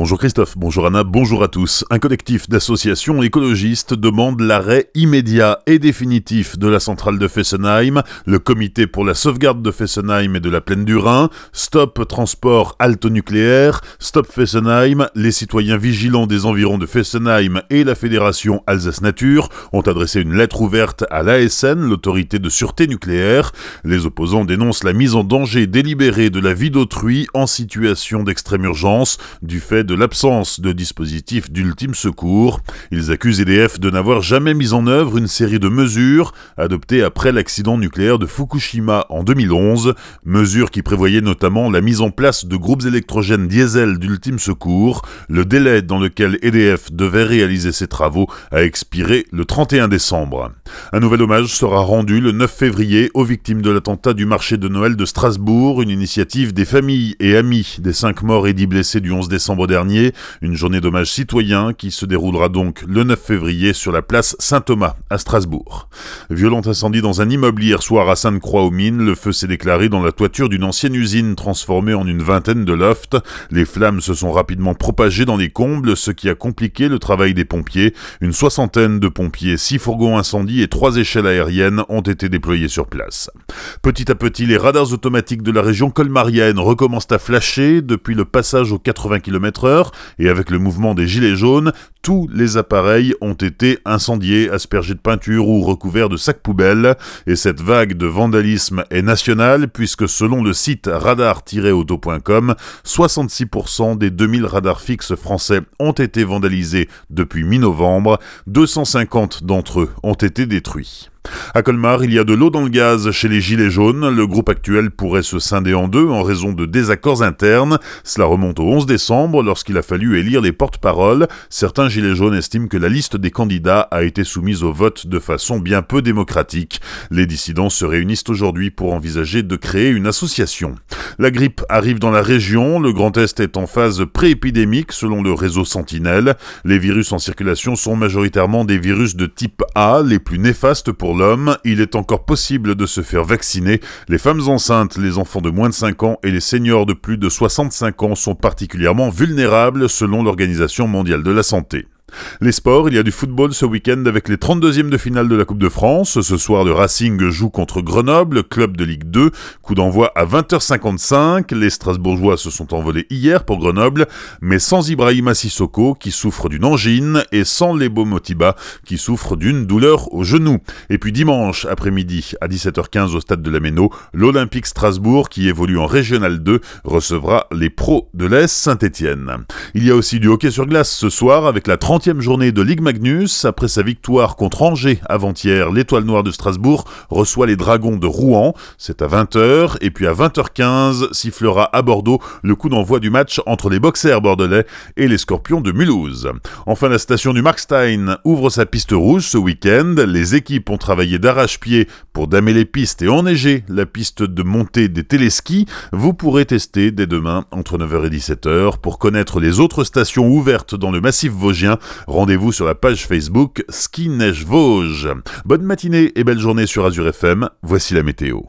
Bonjour Christophe, bonjour Anna, bonjour à tous. Un collectif d'associations écologistes demande l'arrêt immédiat et définitif de la centrale de Fessenheim, le comité pour la sauvegarde de Fessenheim et de la plaine du Rhin, Stop Transport Alto-Nucléaire, Stop Fessenheim, les citoyens vigilants des environs de Fessenheim et la fédération Alsace Nature ont adressé une lettre ouverte à l'ASN, l'autorité de sûreté nucléaire. Les opposants dénoncent la mise en danger délibérée de la vie d'autrui en situation d'extrême urgence du fait de l'absence de dispositifs d'ultime secours. Ils accusent EDF de n'avoir jamais mis en œuvre une série de mesures adoptées après l'accident nucléaire de Fukushima en 2011, mesures qui prévoyaient notamment la mise en place de groupes électrogènes diesel d'ultime secours. Le délai dans lequel EDF devait réaliser ses travaux a expiré le 31 décembre. Un nouvel hommage sera rendu le 9 février aux victimes de l'attentat du marché de Noël de Strasbourg, une initiative des familles et amis des cinq morts et dix blessés du 11 décembre dernier, une journée d'hommage citoyen qui se déroulera donc le 9 février sur la place Saint-Thomas à Strasbourg. Violent incendie dans un immeuble hier soir à Sainte-Croix-aux-Mines, le feu s'est déclaré dans la toiture d'une ancienne usine transformée en une vingtaine de lofts. Les flammes se sont rapidement propagées dans les combles, ce qui a compliqué le travail des pompiers. Une soixantaine de pompiers, six fourgons incendies et trois échelles aériennes ont été déployés sur place. Petit à petit, les radars automatiques de la région colmarienne recommencent à flasher depuis le passage aux 80 km et avec le mouvement des gilets jaunes, tous les appareils ont été incendiés, aspergés de peinture ou recouverts de sacs poubelles. Et cette vague de vandalisme est nationale puisque selon le site radar-auto.com, 66% des 2000 radars fixes français ont été vandalisés depuis mi-novembre. 250 d'entre eux ont été détruits. À Colmar, il y a de l'eau dans le gaz chez les Gilets jaunes. Le groupe actuel pourrait se scinder en deux en raison de désaccords internes. Cela remonte au 11 décembre lorsqu'il a fallu élire les porte-paroles. Certains Gilets jaunes estiment que la liste des candidats a été soumise au vote de façon bien peu démocratique. Les dissidents se réunissent aujourd'hui pour envisager de créer une association. La grippe arrive dans la région, le Grand Est est en phase pré-épidémique selon le réseau Sentinelle. Les virus en circulation sont majoritairement des virus de type A, les plus néfastes pour l'homme. Il est encore possible de se faire vacciner. Les femmes enceintes, les enfants de moins de 5 ans et les seniors de plus de 65 ans sont particulièrement vulnérables selon l'Organisation mondiale de la santé. Les sports, il y a du football ce week-end avec les 32e de finale de la Coupe de France. Ce soir, le Racing joue contre Grenoble, club de Ligue 2. Coup d'envoi à 20h55. Les Strasbourgeois se sont envolés hier pour Grenoble, mais sans Ibrahima Sissoko qui souffre d'une angine et sans Lebo Motiba qui souffre d'une douleur au genou. Et puis dimanche après-midi à 17h15 au stade de la Méno, l'Olympique Strasbourg qui évolue en Régional 2 recevra les pros de l'Est Saint-Étienne. Il y a aussi du hockey sur glace ce soir avec la 30 30e journée de Ligue Magnus. Après sa victoire contre Angers avant-hier, l'Étoile Noire de Strasbourg reçoit les Dragons de Rouen. C'est à 20h. Et puis à 20h15 sifflera à Bordeaux le coup d'envoi du match entre les boxers bordelais et les Scorpions de Mulhouse. Enfin, la station du Markstein ouvre sa piste rouge ce week-end. Les équipes ont travaillé d'arrache-pied pour damer les pistes et enneiger la piste de montée des téléskis. Vous pourrez tester dès demain entre 9h et 17h pour connaître les autres stations ouvertes dans le massif vosgien Rendez-vous sur la page Facebook Ski Neige Vosges. Bonne matinée et belle journée sur Azure FM. Voici la météo.